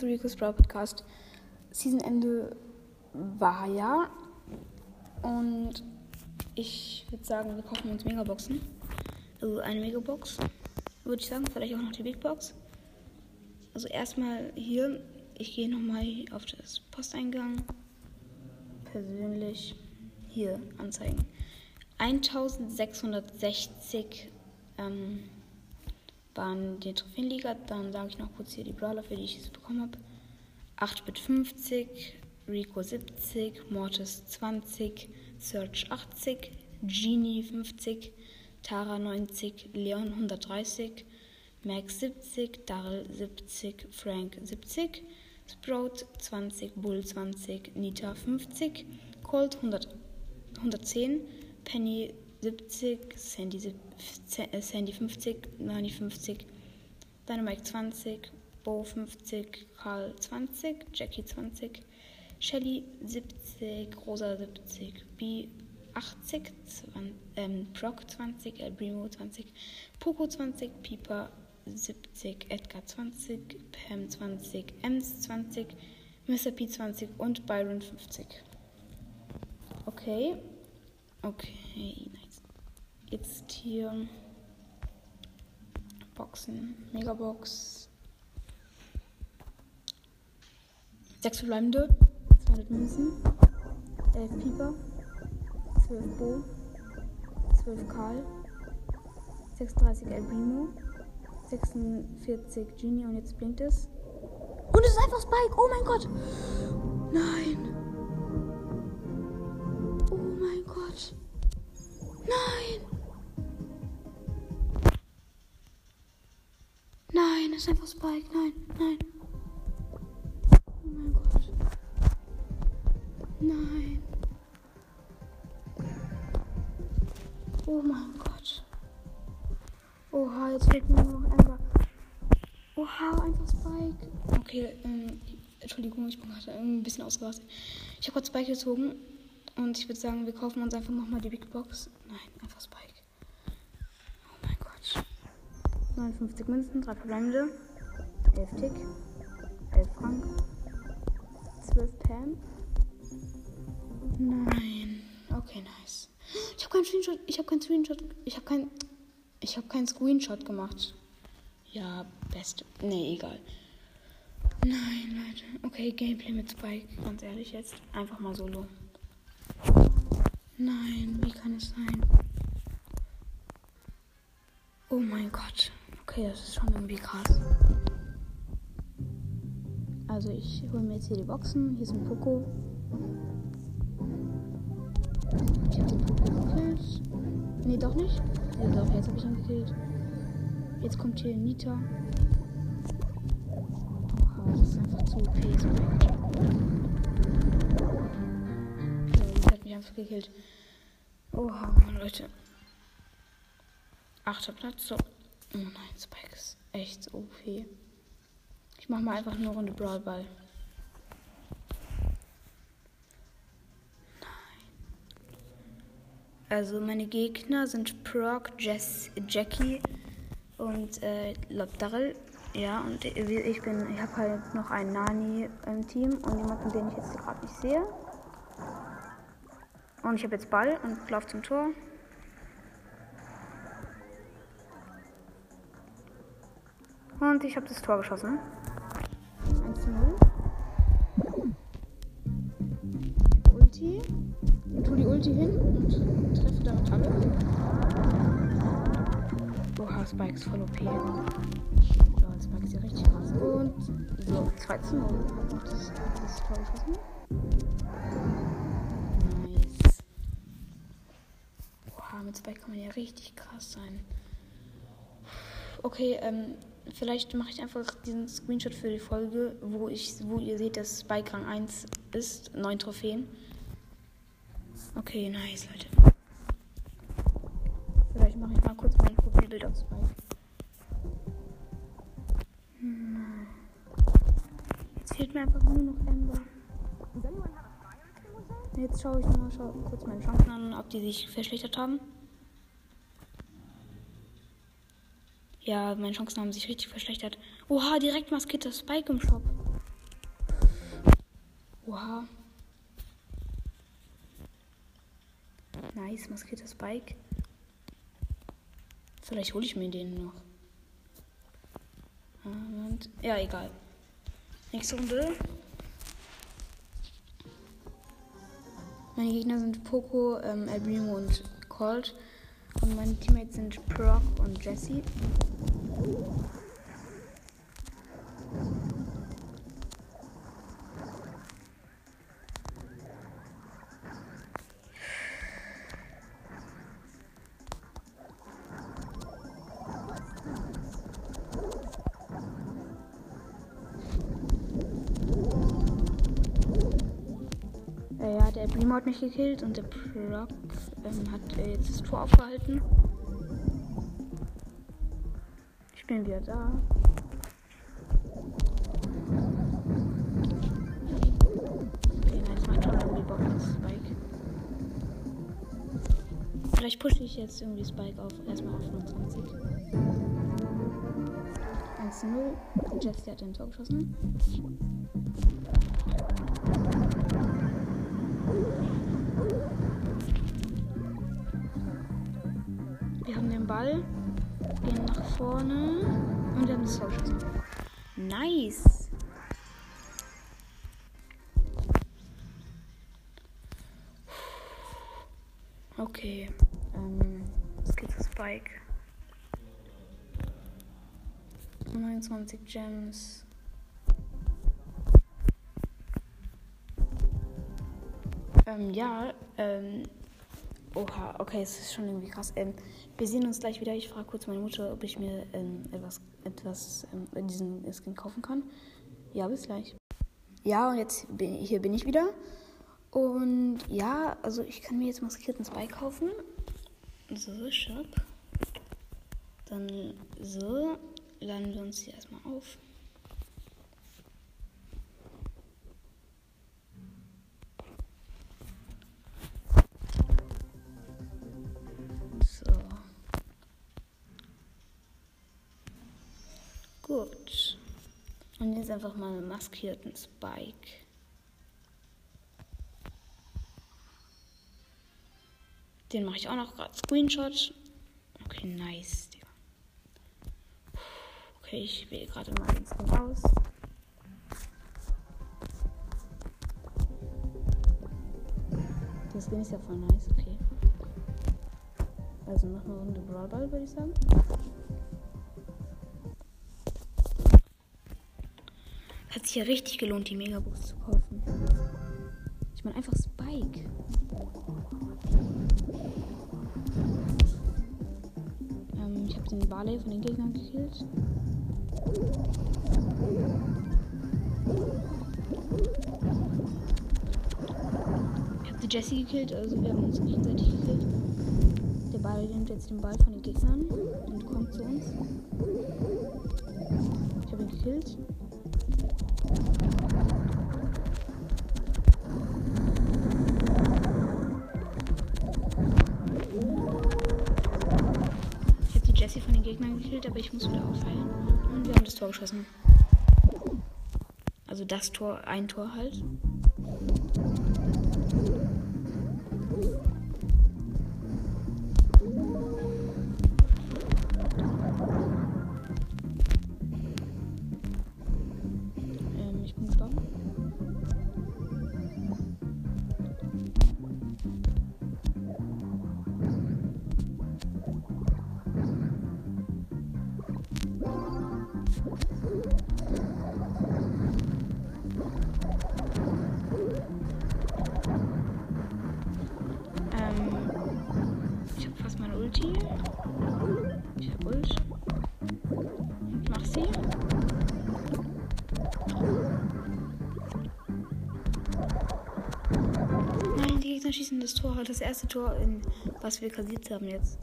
zu Rico's Brawl Podcast. Seasonende war ja. Und ich würde sagen, wir kaufen uns Megaboxen. Also eine Megabox, würde ich sagen. Vielleicht auch noch die Big Box. Also erstmal hier. Ich gehe nochmal auf das Posteingang. Persönlich hier anzeigen. 1660 ähm, waren die Trophäenliga. Dann sage ich noch kurz hier die Brawler, für die ich es bekommen habe. 8-Bit 50, Rico 70, Mortis 20, Search 80, Genie 50, Tara 90, Leon 130, Max 70, Daryl 70, Frank 70, Sprout 20, Bull 20, Nita 50, Colt 100, 110, Penny 70, Sandy, äh, Sandy 50, Nani 50, Dynamite 20, Bo 50, Karl 20, Jackie 20, Shelly 70, Rosa 70, B 80, 20, ähm, Brock 20, El Primo 20, Poco 20, Pieper 70, Edgar 20, Pam 20, Ems 20, Mr. P 20 und Byron 50. Okay. Okay, nice. Jetzt hier Boxen. Megabox. Sechs verbleibende. 200 Münzen. 11 Pieper. 12 Bo. 12 Karl. 36 El Primo. 46 Genie und jetzt blinkt es. Und es ist einfach Spike. Oh mein Gott. Nein. Oh mein Gott. Nein. Ist einfach Spike. Nein, nein. Oh mein Gott. Nein. Oh mein Gott. Oha, jetzt fehlt mir nur noch Ember. Oha, einfach Spike. Okay, ähm, Entschuldigung, ich bin gerade ein bisschen ausgerastet. Ich habe gerade Spike gezogen und ich würde sagen, wir kaufen uns einfach nochmal die Big Box. Nein, einfach Spike. Oh mein Gott. 59 Münzen, 3 verbleibende, 11 Tick, 11 Frank, 12 Pam. Nein. Okay, nice. Ich habe keinen Screenshot. Ich habe keinen Screenshot. Ich habe keinen. Ich habe keinen Screenshot gemacht. Ja, beste. Nee, egal. Nein, Leute. Okay, Gameplay mit Spike. Ganz ehrlich jetzt. Einfach mal solo. Nein, wie kann es sein? Oh mein Gott. Okay, das ist schon irgendwie krass. Also ich hole mir jetzt hier die Boxen. Hier ist ein Poco. Ich habe den Poco gekillt. Nee, doch nicht. Ja, doch, jetzt habe ich ihn gekillt. Jetzt kommt hier Nita. Oha, das ist einfach zu OP. Ja, hat mich einfach gekillt. Oha, Leute. Achter Platz. So. Oh nein, Spike ist echt OP. Ich mach mal einfach eine Runde Brawl Ball. Also meine Gegner sind Proc, Jess, Jackie und äh, Lobdarrell. Ja, und ich bin, ich habe halt noch einen Nani im Team und jemanden, den ich jetzt gerade nicht sehe. Und ich habe jetzt Ball und laufe zum Tor. Und ich habe das Tor geschossen. 1 zu 0. Ulti. Und tu die Ulti hin und treffe damit alle. Oha, Spike ist voll OP. Ja, Spike ist ja richtig krass. Und so, 2 zu 0. Und das, das Tor geschossen. Nice. Oha, mit Spike kann man ja richtig krass sein. Okay, ähm, vielleicht mache ich einfach diesen Screenshot für die Folge, wo ich, wo ihr seht, dass Spike Rang 1 ist, 9 Trophäen. Okay, nice, Leute. Vielleicht mache ich mal kurz mein Profilbild auf Spike. Hm. Jetzt fehlt mir einfach nur noch Ember. Jetzt schaue ich mal schau kurz meine Chancen an, ob die sich verschlechtert haben. Ja, meine Chancen haben sich richtig verschlechtert. Oha, direkt maskierter Spike im Shop. Oha. Nice, maskierter Spike. Vielleicht hole ich mir den noch. Und, ja, egal. Nächste Runde. Meine Gegner sind Poco, ähm, Elbrimo und Colt. Und meine Teammates sind Proc und Jesse. Ja, der Primo hat mich gekillt und der Proc ähm, hat äh, jetzt das Tor aufgehalten. Ich bin wieder da. Okay, nice, macht schon irgendwie Bock mit Spike. Vielleicht pushe ich jetzt irgendwie Spike auf erstmal auf 25. 1-0. Der Jets, hat den Tor geschossen. Ball, gehen nach vorne und wir haben das Tor geschossen. Nice! Okay, ähm, es geht zu Spike. 29 Gems. Ähm, ja, ähm, oha, okay, es ist schon irgendwie krass. Ähm, wir sehen uns gleich wieder. Ich frage kurz meine Mutter, ob ich mir ähm, etwas, etwas ähm, diesen Skin kaufen kann. Ja, bis gleich. Ja, und jetzt bin hier bin ich wieder. Und ja, also ich kann mir jetzt maskierten Spike kaufen. So, Shop. Dann so, laden wir uns hier erstmal auf. Und jetzt einfach mal einen maskierten Spike. Den mache ich auch noch gerade Screenshot. Okay, nice, Digga. Okay, ich wähle gerade mal den Skin aus. Der Skin ist ja voll nice, okay. Also noch eine Runde Brawl Ball, würde ich sagen. Hat sich ja richtig gelohnt, die Megabox zu kaufen. Ich meine einfach Spike. Ähm, ich habe den Barley von den Gegnern gekillt. Ich habe die Jessie gekillt, also wir haben uns gegenseitig gekillt. Der Ball nimmt jetzt den Ball von den Gegnern und kommt zu uns. Ich habe ihn gekillt. Ich habe die Jessie von den Gegnern gekillt, aber ich muss wieder aufheilen. Und wir haben das Tor geschossen. Also das Tor, ein Tor halt. Ähm, ich habe fast meine Ulti. Ich habe Ult. Ich mach sie. Nein, die Gegner schießen das Tor. Das erste Tor, in, was wir kassiert haben jetzt.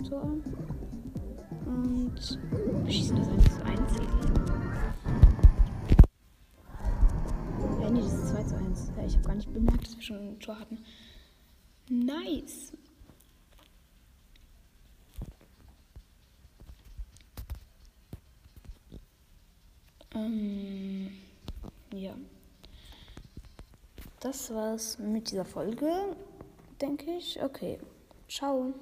Tor Und wir schießen das 1 zu 1. Ja, nee, das ist 2 zu 1. Ich habe gar nicht bemerkt, dass wir schon ein Tor hatten. Nice. Ähm, ja. Das war's mit dieser Folge, denke ich. Okay. Ciao.